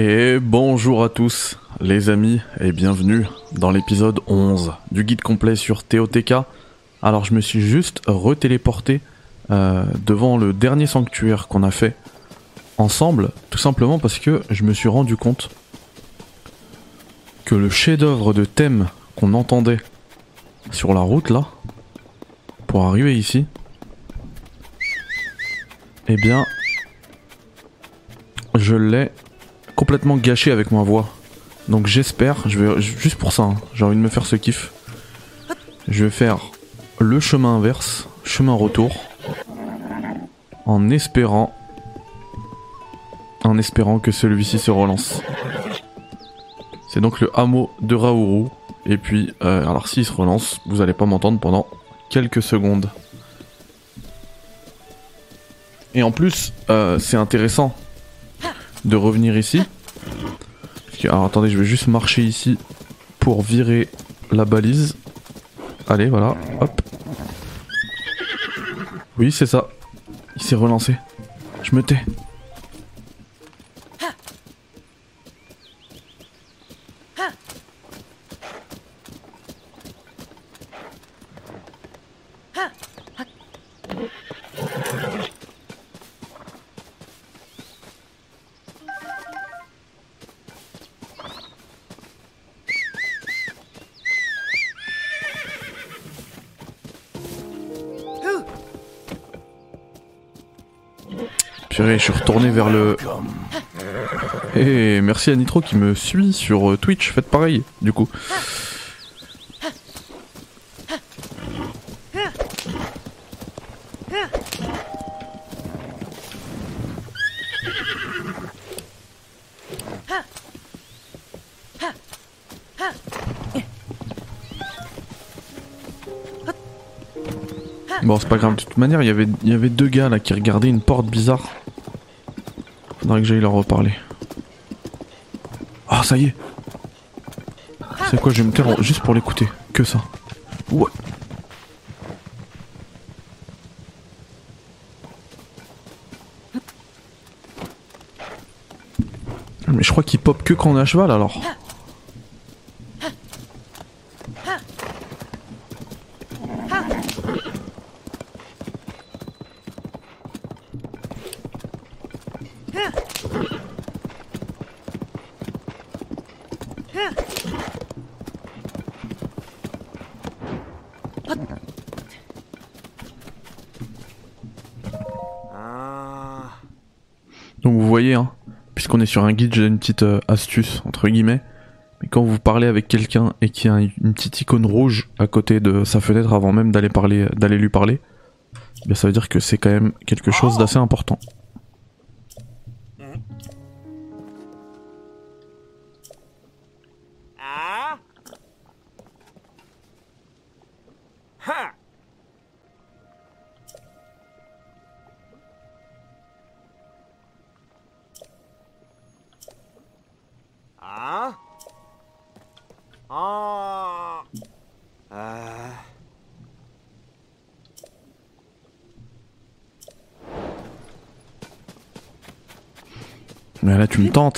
Et bonjour à tous les amis et bienvenue dans l'épisode 11 du guide complet sur TOTK. Alors je me suis juste retéléporté euh, devant le dernier sanctuaire qu'on a fait ensemble, tout simplement parce que je me suis rendu compte que le chef-d'œuvre de thème qu'on entendait sur la route là, pour arriver ici, eh bien, je l'ai complètement gâché avec ma voix. Donc j'espère, je vais juste pour ça, hein, j'ai envie de me faire ce kiff. Je vais faire le chemin inverse, chemin retour, en espérant, en espérant que celui-ci se relance. C'est donc le hameau de Raourou. Et puis, euh, alors s'il se relance, vous allez pas m'entendre pendant quelques secondes. Et en plus, euh, c'est intéressant de revenir ici. Alors attendez, je vais juste marcher ici pour virer la balise. Allez, voilà, hop. Oui, c'est ça. Il s'est relancé. Je me tais. Je suis retourné vers le... Et merci à Nitro qui me suit sur euh, Twitch, faites pareil, du coup. Bon, c'est pas grave. De toute manière, il y avait deux gars là qui regardaient une porte bizarre. Faudrait que j'aille leur reparler. Ah, ça y est. C'est quoi, je vais me taire juste pour l'écouter. Que ça. Ouais. Mais je crois qu'il pop que quand on est à cheval alors. Donc vous voyez, hein, puisqu'on est sur un guide, j'ai une petite euh, astuce, entre guillemets. Mais quand vous parlez avec quelqu'un et qu'il y a une petite icône rouge à côté de sa fenêtre avant même d'aller parler, d'aller lui parler, eh bien ça veut dire que c'est quand même quelque chose d'assez important.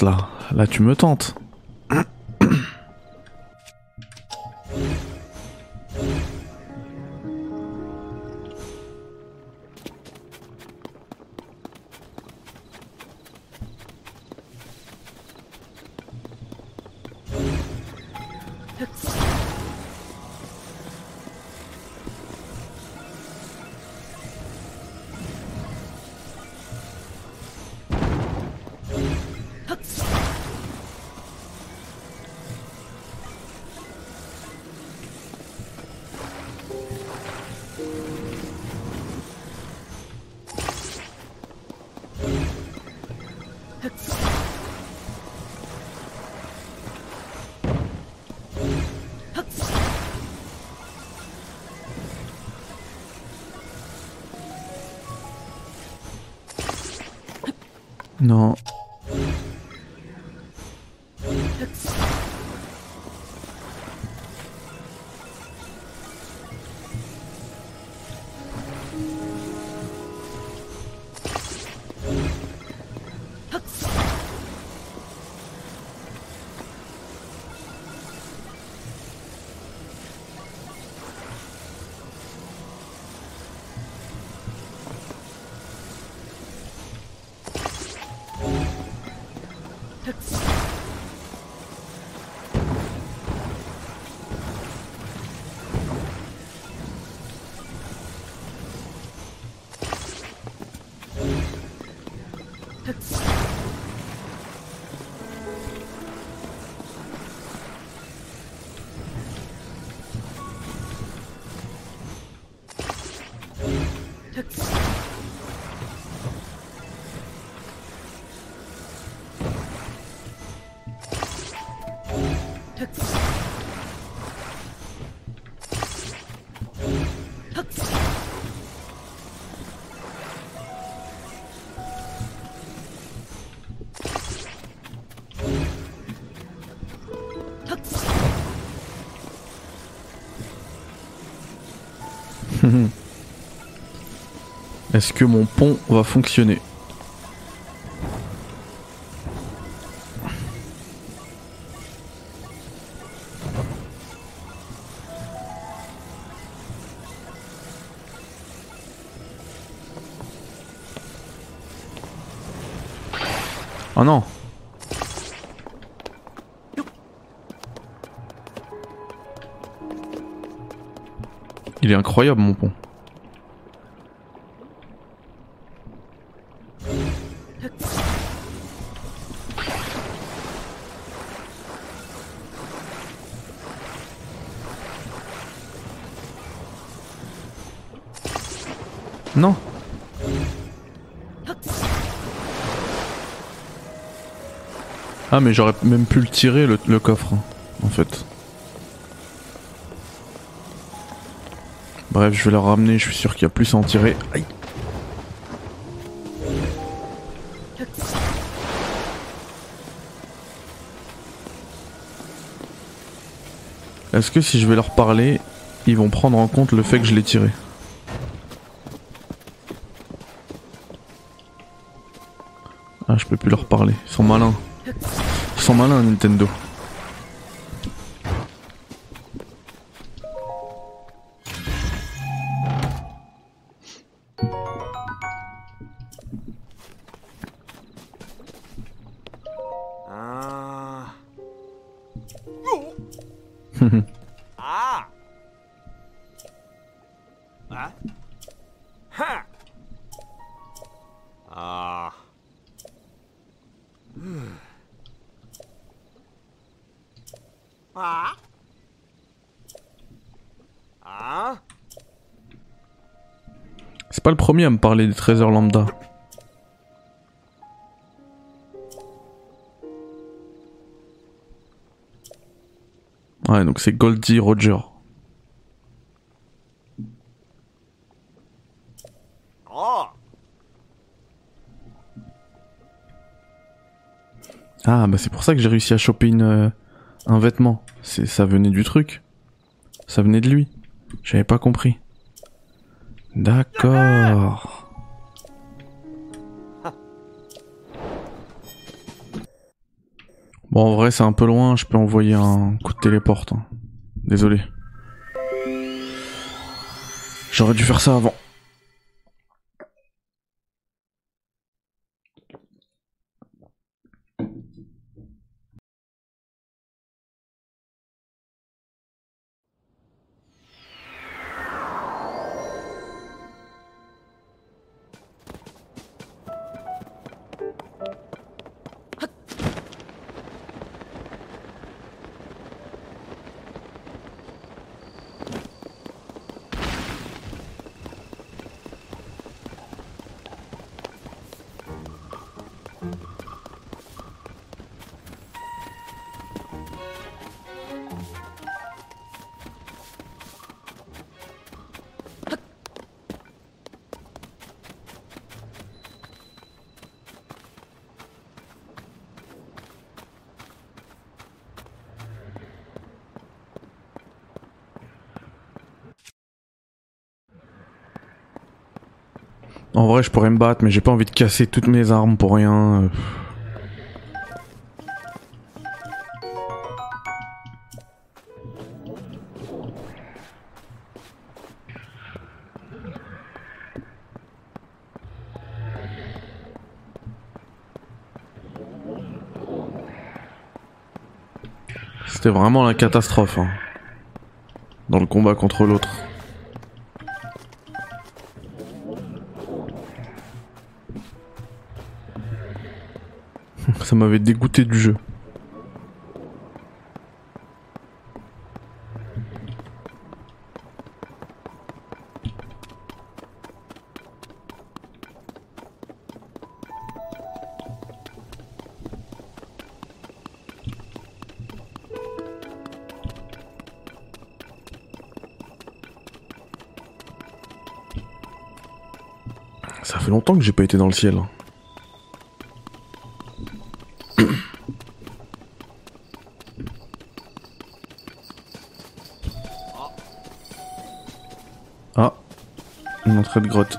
Là, là tu me tentes. No Est-ce que mon pont va fonctionner Oh non Il est incroyable mon pont. Non Ah mais j'aurais même pu le tirer le, coffre hein, en fait. Bref je vais le ramener, je suis sûr qu'il y a plus à en tirer. Est-ce que si je vais leur parler, ils vont prendre en compte le fait que je l'ai tiré? Ah, je peux plus leur parler. Ils sont malins. Ils sont malins, Nintendo. Ah. C'est pas le premier à me parler des trésors lambda. Ouais, donc c'est Goldie Roger. Oh. Ah, bah c'est pour ça que j'ai réussi à choper une, euh, un vêtement. Ça venait du truc. Ça venait de lui. J'avais pas compris. D'accord. Bon, en vrai, c'est un peu loin. Je peux envoyer un coup de téléporte. hein. Désolé. J'aurais dû faire ça avant. En vrai, je pourrais me battre, mais j'ai pas envie de casser toutes mes armes pour rien. C'était vraiment la catastrophe. hein. Dans le combat contre l'autre. Ça m'avait dégoûté du jeu. Ça fait longtemps que j'ai pas été dans le ciel. Grotte.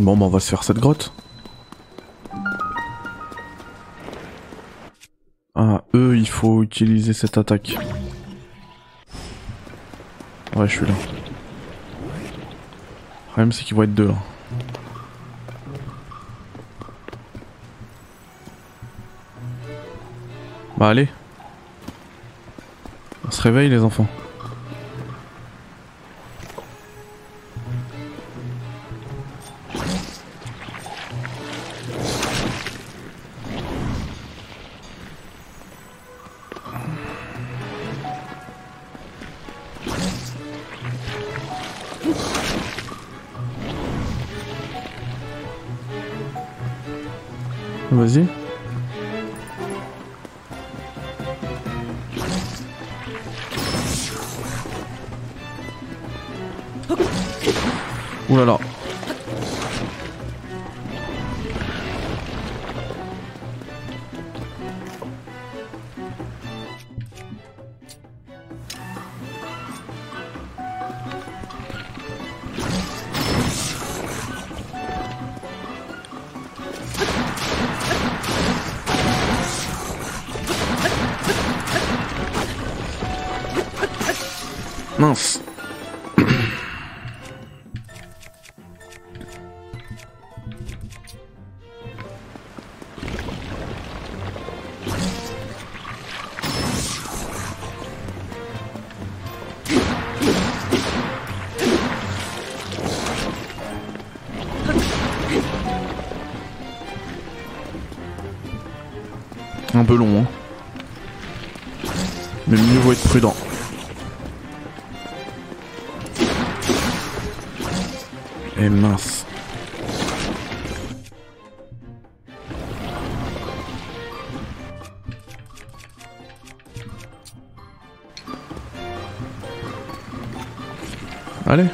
Bon, bah on va se faire cette grotte. Ah, eux, il faut utiliser cette attaque. Ouais, je suis là. Le problème, c'est qu'ils vont être deux là. Bah allez. On se réveille les enfants. Un peu long, hein. Mais mieux vaut être prudent. Et mince. Allez.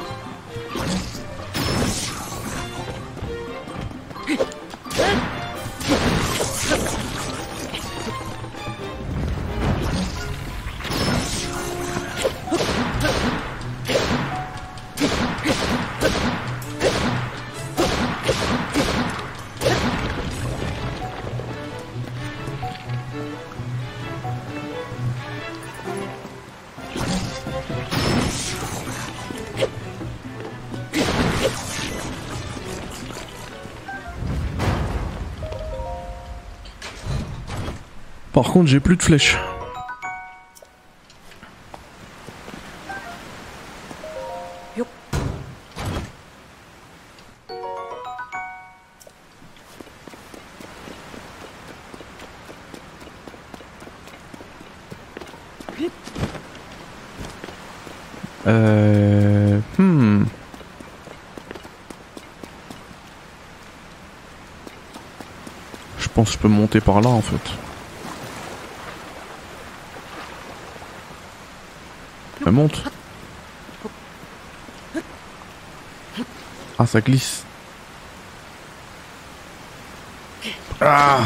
Par contre, j'ai plus de flèches. Euh... Hmm. Je pense que je peux monter par là en fait. Monte Ah, ça glisse. Ah.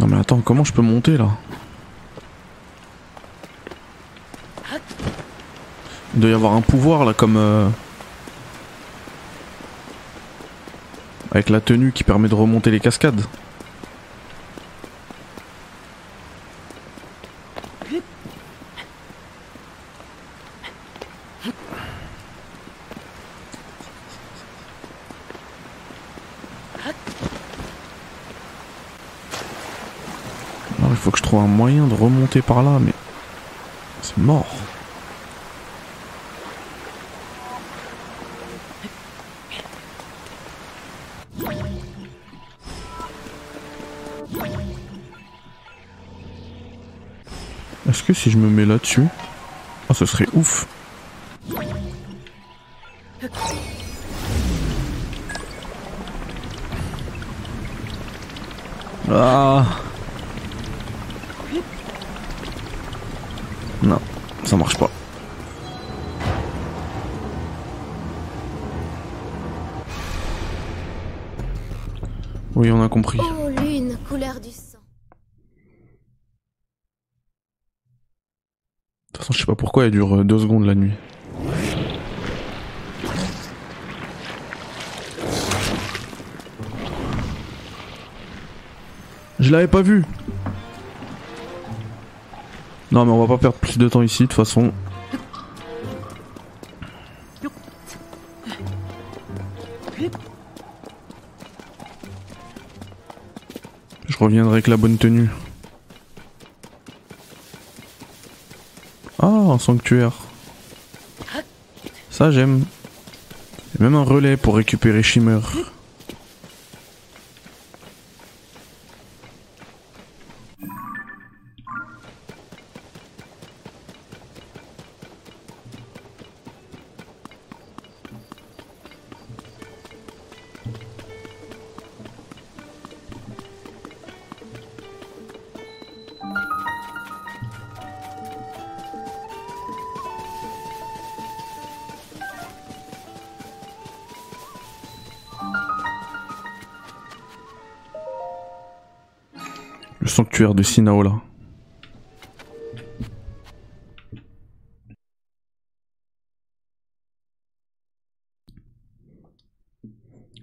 Non mais attends, comment je peux monter là? Doit y avoir un pouvoir là comme... Euh, Avec la tenue qui permet de remonter les cascades. Alors il faut que je trouve un moyen de remonter par là, mais c'est mort. Si je me mets là-dessus, ah, ce serait ouf. Ah. Non, ça marche pas. Oui, on a compris. Oh, lune, couleur du sang. De toute façon, je sais pas dure euh, deux secondes la nuit? Je l'avais pas vu. Non, mais on va pas perdre plus de temps ici, de toute façon. Je reviendrai avec la bonne tenue. Ah, sanctuaire. Ça, j'aime. Même un relais pour récupérer Shimmer.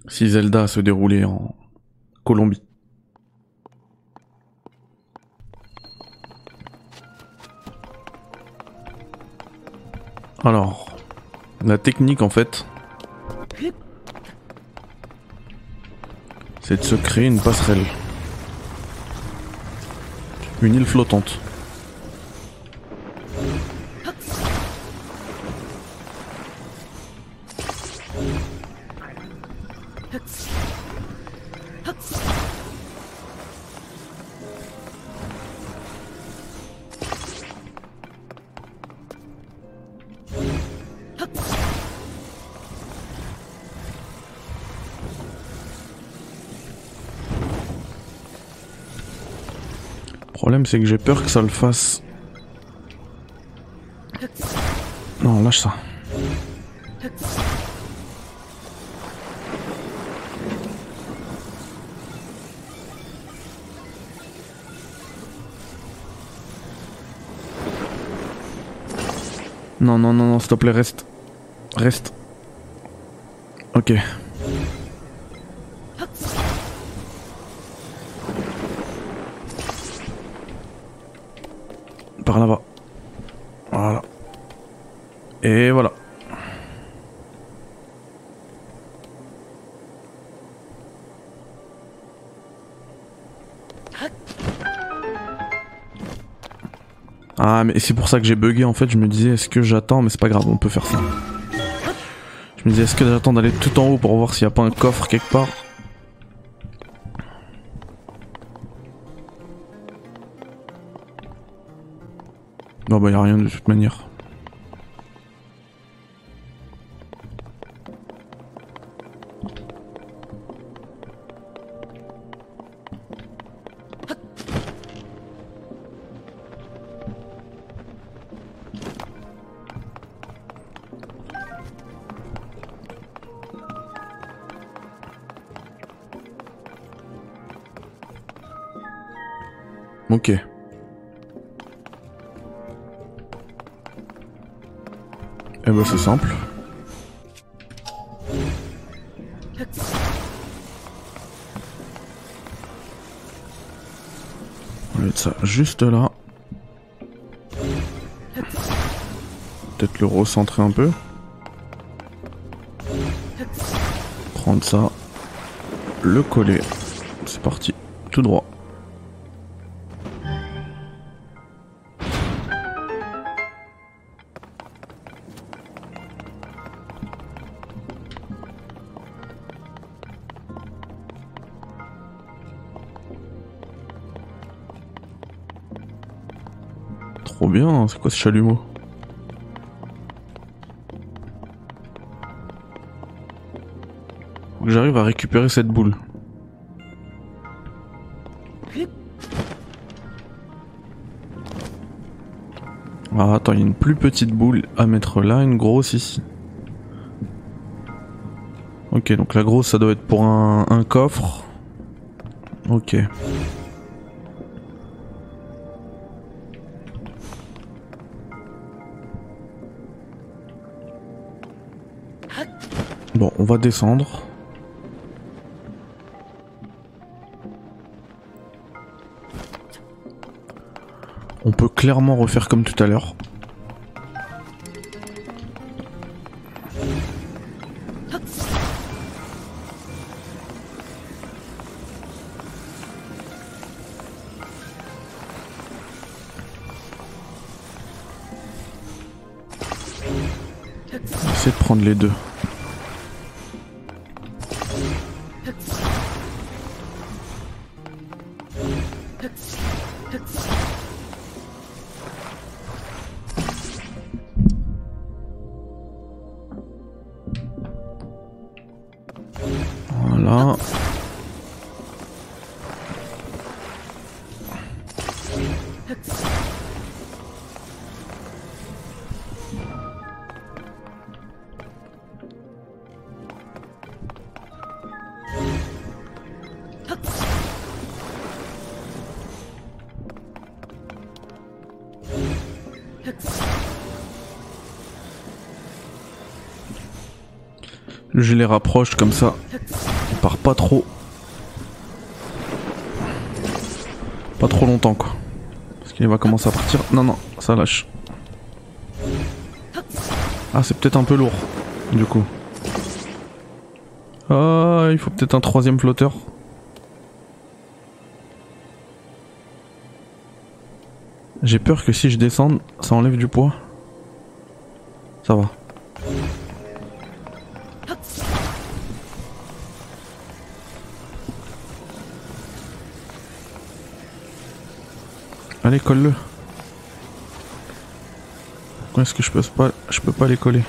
Si Zelda se déroulait en Colombie. Alors, la technique en fait, c'est de se créer une passerelle. Une île flottante. Problème c'est que j'ai peur que ça le fasse. Non, lâche ça. Non, non, non, non, s'il te plaît, reste. Reste. Ok. Et voilà. Ah mais c'est pour ça que j'ai bugué en fait, je me disais est-ce que j'attends? Mais c'est pas grave, on peut faire ça. Je me disais est-ce que j'attends d'aller tout en haut pour voir s'il n'y a pas un coffre quelque part? Non bah y a rien de toute manière. Eh ben c'est simple. On va mettre ça juste là. Peut-être le recentrer un peu. Prendre ça. Le coller. C'est parti. Tout droit. Bien, c'est quoi ce chalumeau j'arrive à récupérer cette boule. Ah attends, il y a une plus petite boule à mettre là, une grosse ici. Ok, donc la grosse ça doit être pour un coffre. Ok. Va descendre. On peut clairement refaire comme tout à l'heure. Essayer de prendre les deux. Je les rapproche comme ça. On part pas trop. Pas trop longtemps quoi. Qu'il va commencer à partir. Non non, ça lâche. Ah c'est peut-être un peu lourd. Du coup. Ah il faut peut-être un troisième flotteur. J'ai peur que si je descende, ça enlève du poids. Ça va. Allez, colle-le. Pourquoi est-ce que je peux pas, je peux pas les coller?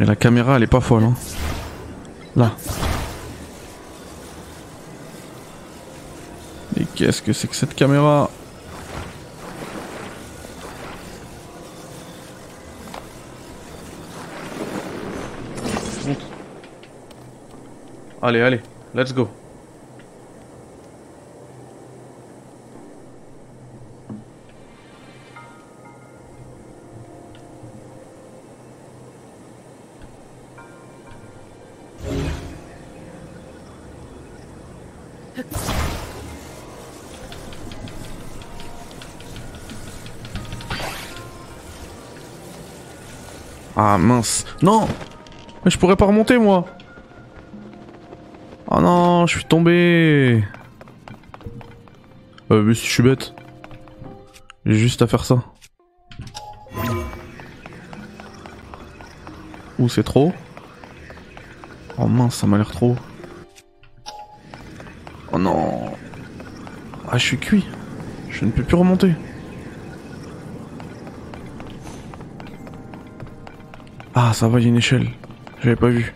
La caméra elle est pas folle hein. Là. Mais qu'est-ce que c'est que cette caméra Allez, allez, let's go. Non je pourrais pas remonter moi Oh non, je suis tombé Euh, mais si je suis bête. J'ai juste à faire ça. Ouh, c'est trop Oh mince, ça m'a l'air trop. Oh non Ah, je suis cuit. Je ne peux plus remonter. Ah, ça va, il y a une échelle. J'avais pas vu.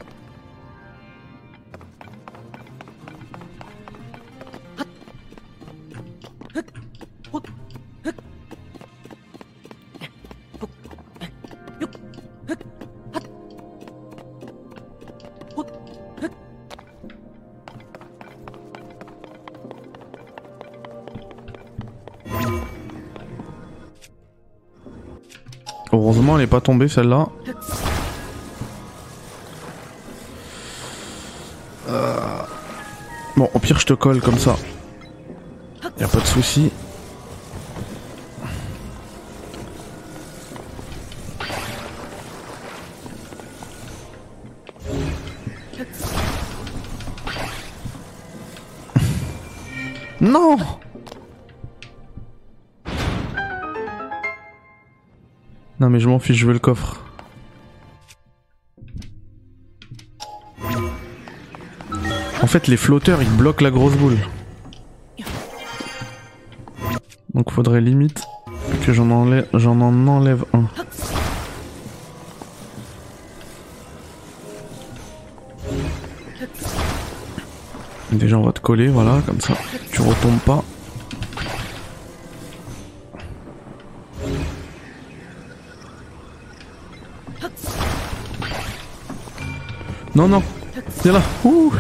Heureusement, elle est pas tombée celle-là. Pire, je te colle comme ça. Y a pas de souci. Non Non mais je m'en fiche, je veux le coffre. Fait, les flotteurs, ils bloquent la grosse boule. Donc faudrait limite que j'en enlève, j'en en enlève un. Déjà, on va te coller, voilà, comme ça, tu retombes pas. Non, non, viens là. Ouh.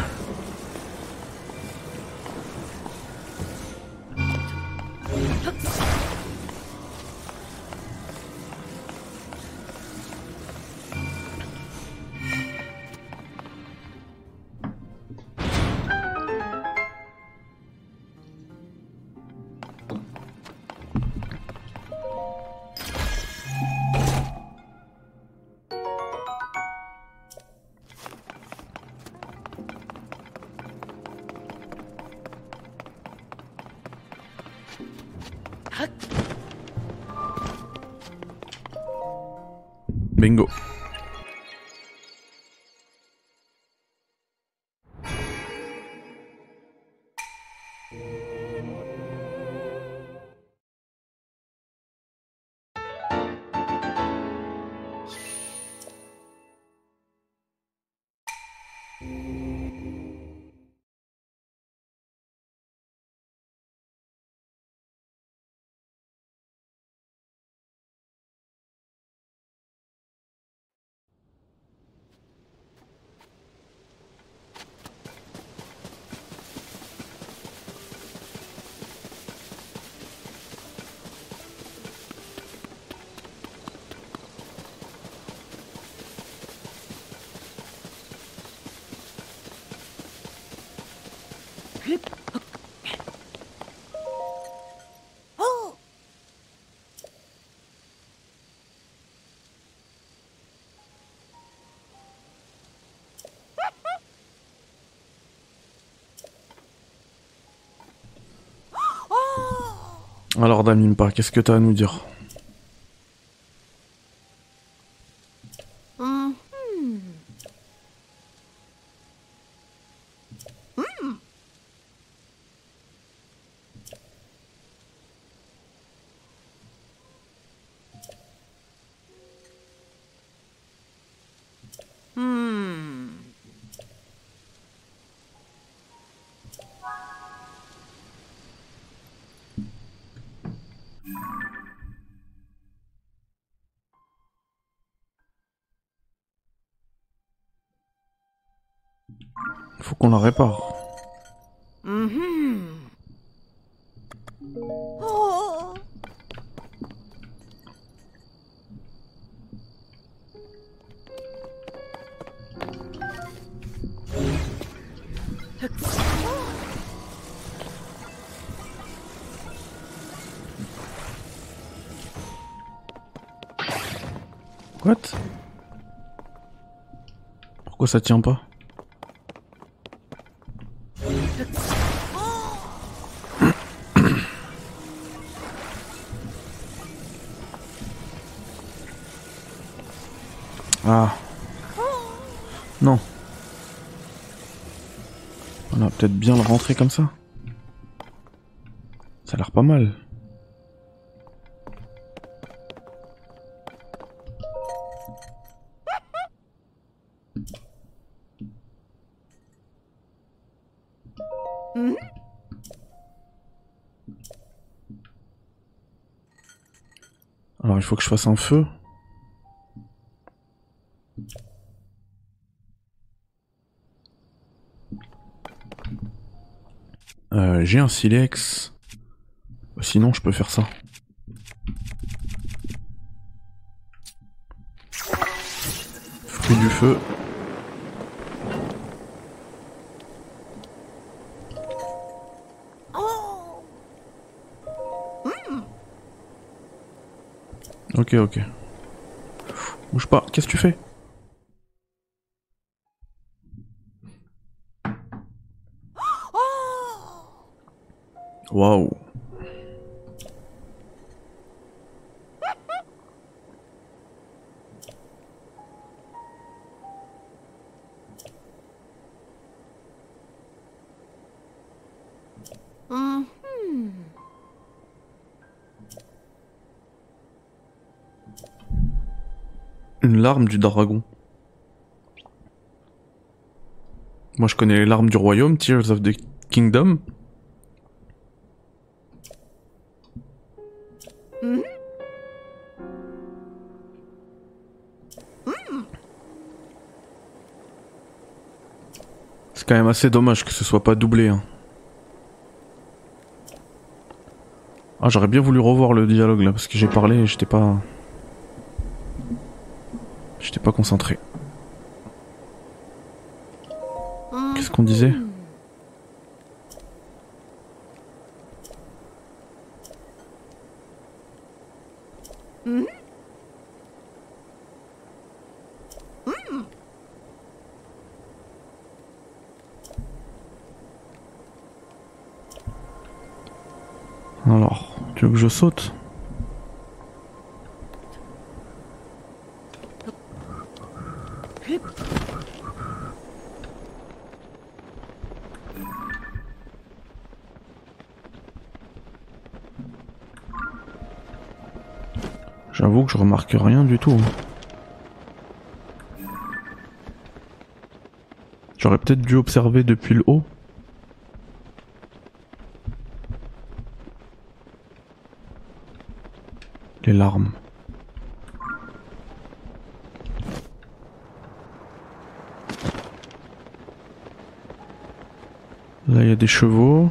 Alors Damimpa, qu'est-ce que t'as à nous dire? Faut qu'on la répare. Oh. What? Pourquoi ça tient pas? comme ça Ça a l'air pas mal. Mm-hmm. Alors il faut que je fasse un feu. Euh, J'ai un silex. Sinon je peux faire ça. Fruit du feu. Ok, ok. Bouge pas, qu'est-ce que tu fais? Hmm. Une larme du dragon. Moi je connais les larmes du royaume, Tears of the Kingdom. Quand même assez dommage que ce soit pas doublé. hein. Ah j'aurais bien voulu revoir le dialogue là parce que j'ai parlé et j'étais pas... J'étais pas concentré. Qu'est-ce qu'on disait Alors, tu veux que je saute J'avoue que je remarque rien du tout. J'aurais peut-être dû observer depuis le haut. Les larmes. Là, il y a des chevaux.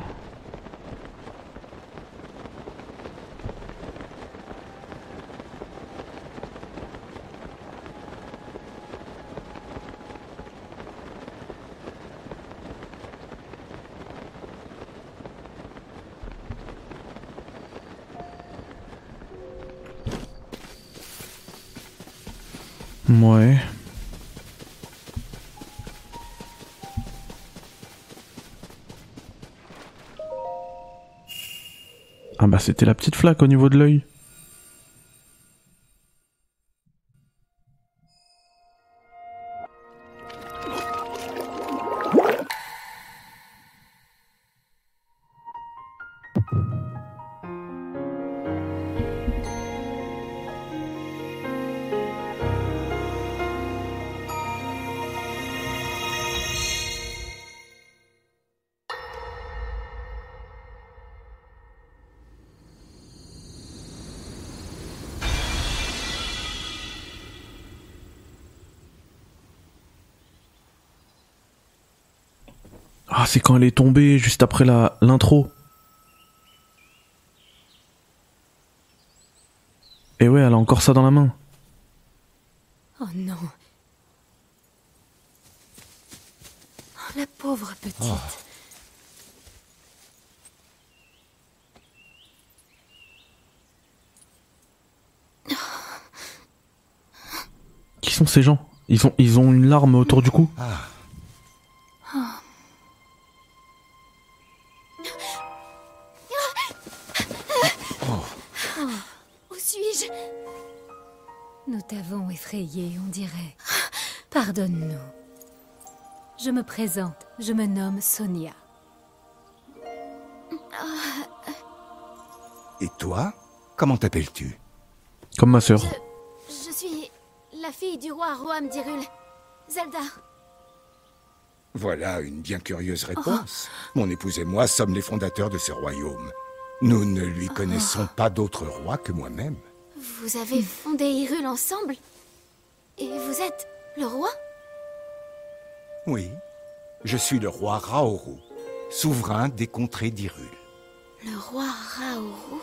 Ouais. Ah bah c'était la petite flaque au niveau de l'œil. Quand elle est tombée juste après la l'intro. Et ouais, elle a encore ça dans la main. Oh non. Oh, la pauvre petite. Qui sont ces gens? Ils ont ils ont une larme autour du cou. Où Pardonne-nous. Je me présente, je me nomme Sonia. Et toi Comment t'appelles-tu? Comme ma sœur. Je suis la fille du roi Roam d'Irul. Zelda. Voilà une bien curieuse réponse. Mon épouse et moi sommes les fondateurs de ce royaume. Nous ne lui connaissons pas d'autre roi que moi-même. Vous avez fondé Hyrule ensemble? Et vous êtes le roi? Oui, je suis le roi Raoru, souverain des contrées d'Hyrule. Le roi Raoru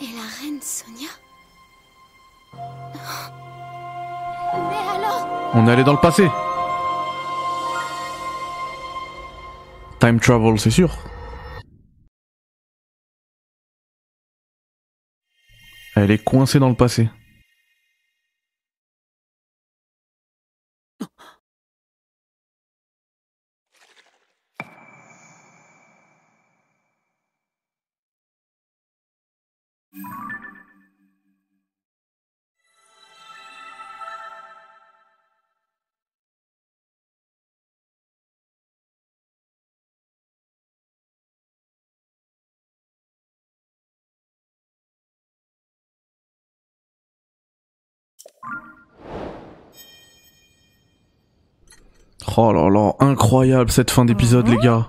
et la reine Sonia? Mais alors? On est allé dans le passé. Time travel, c'est sûr. Elle est coincée dans le passé. Oh là là, incroyable cette fin d'épisode, les gars.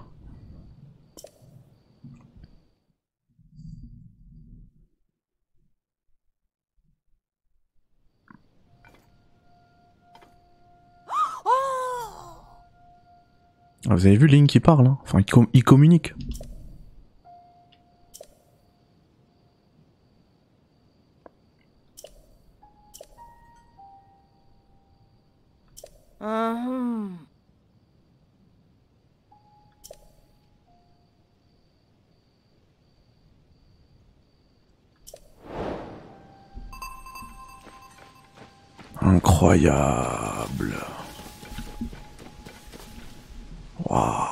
Ah, Vous avez vu Link qui parle, hein? Enfin il, com- il communique. Incroyable. Waouh.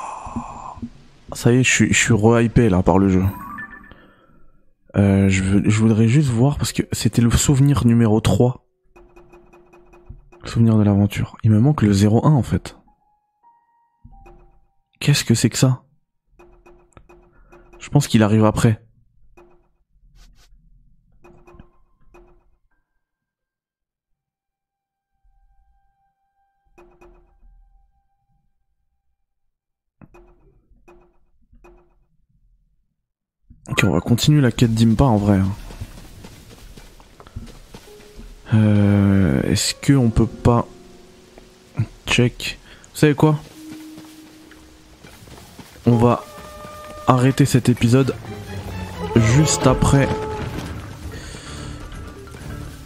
Ça y est, je suis, je suis re-hypé là par le jeu. Euh, je, je voudrais juste voir parce que c'était le souvenir numéro 3. Le souvenir de l'aventure. Il me manque le 01 en fait. Qu'est-ce que c'est que ça? Je pense qu'il arrive après. On va continuer la quête d'Impa en vrai. hein. Euh, Est-ce que on peut pas check? Vous savez quoi? On va arrêter cet épisode juste après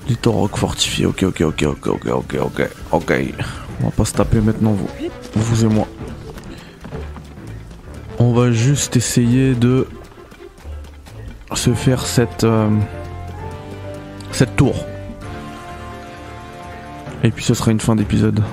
du rock fortifié. Ok, ok, ok, ok, ok, ok, ok, ok. On va pas se taper maintenant vous, vous et moi. On va juste essayer de se faire cette euh, cette tour. Et puis ce sera une fin d'épisode.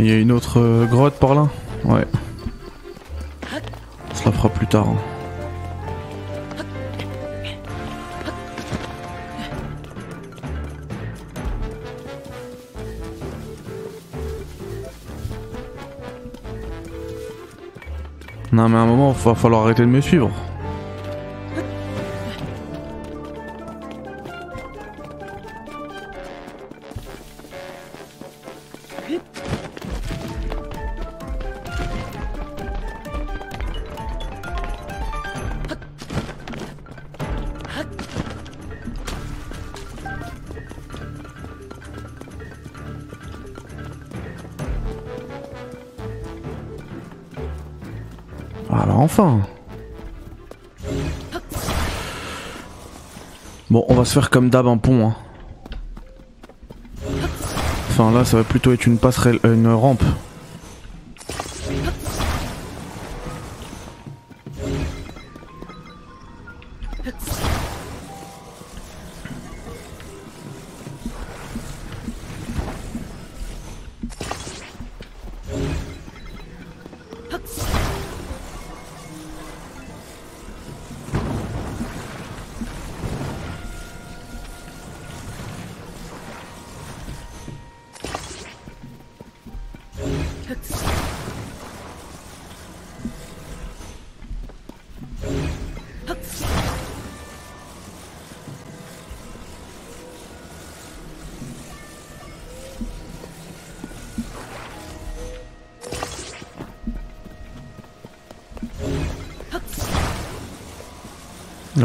Il y a une autre euh, grotte par là Ouais. On se la fera plus tard. hein. Non mais à un moment, il va falloir arrêter de me suivre. Bah enfin Bon, on va se faire comme d'hab un pont. hein. Enfin là, ça va plutôt être une passerelle, euh, une rampe.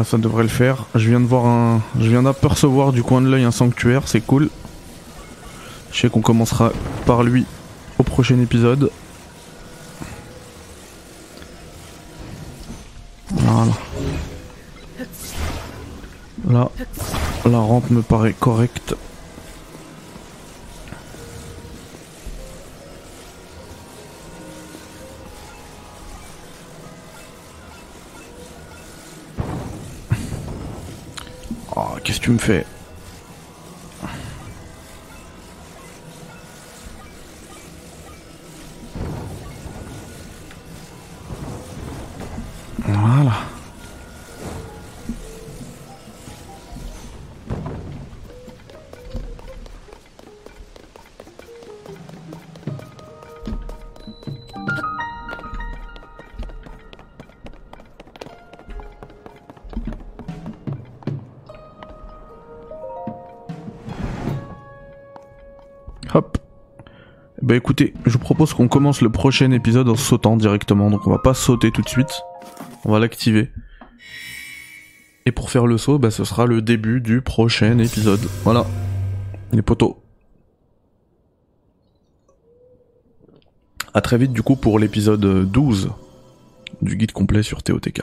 Ça devrait le faire. Je viens de voir un. Je viens d'apercevoir du coin de l'œil un sanctuaire, c'est cool. Je sais qu'on commencera par lui au prochain épisode. Voilà. Là, la rampe me paraît correcte. Tu me fais propose qu'on commence le prochain épisode en sautant directement. Donc on va pas sauter tout de suite. On va l'activer. Et pour faire le saut, bah ce sera le début du prochain épisode. Voilà. Les poteaux. A très vite du coup pour l'épisode 12 du guide complet sur TOTK.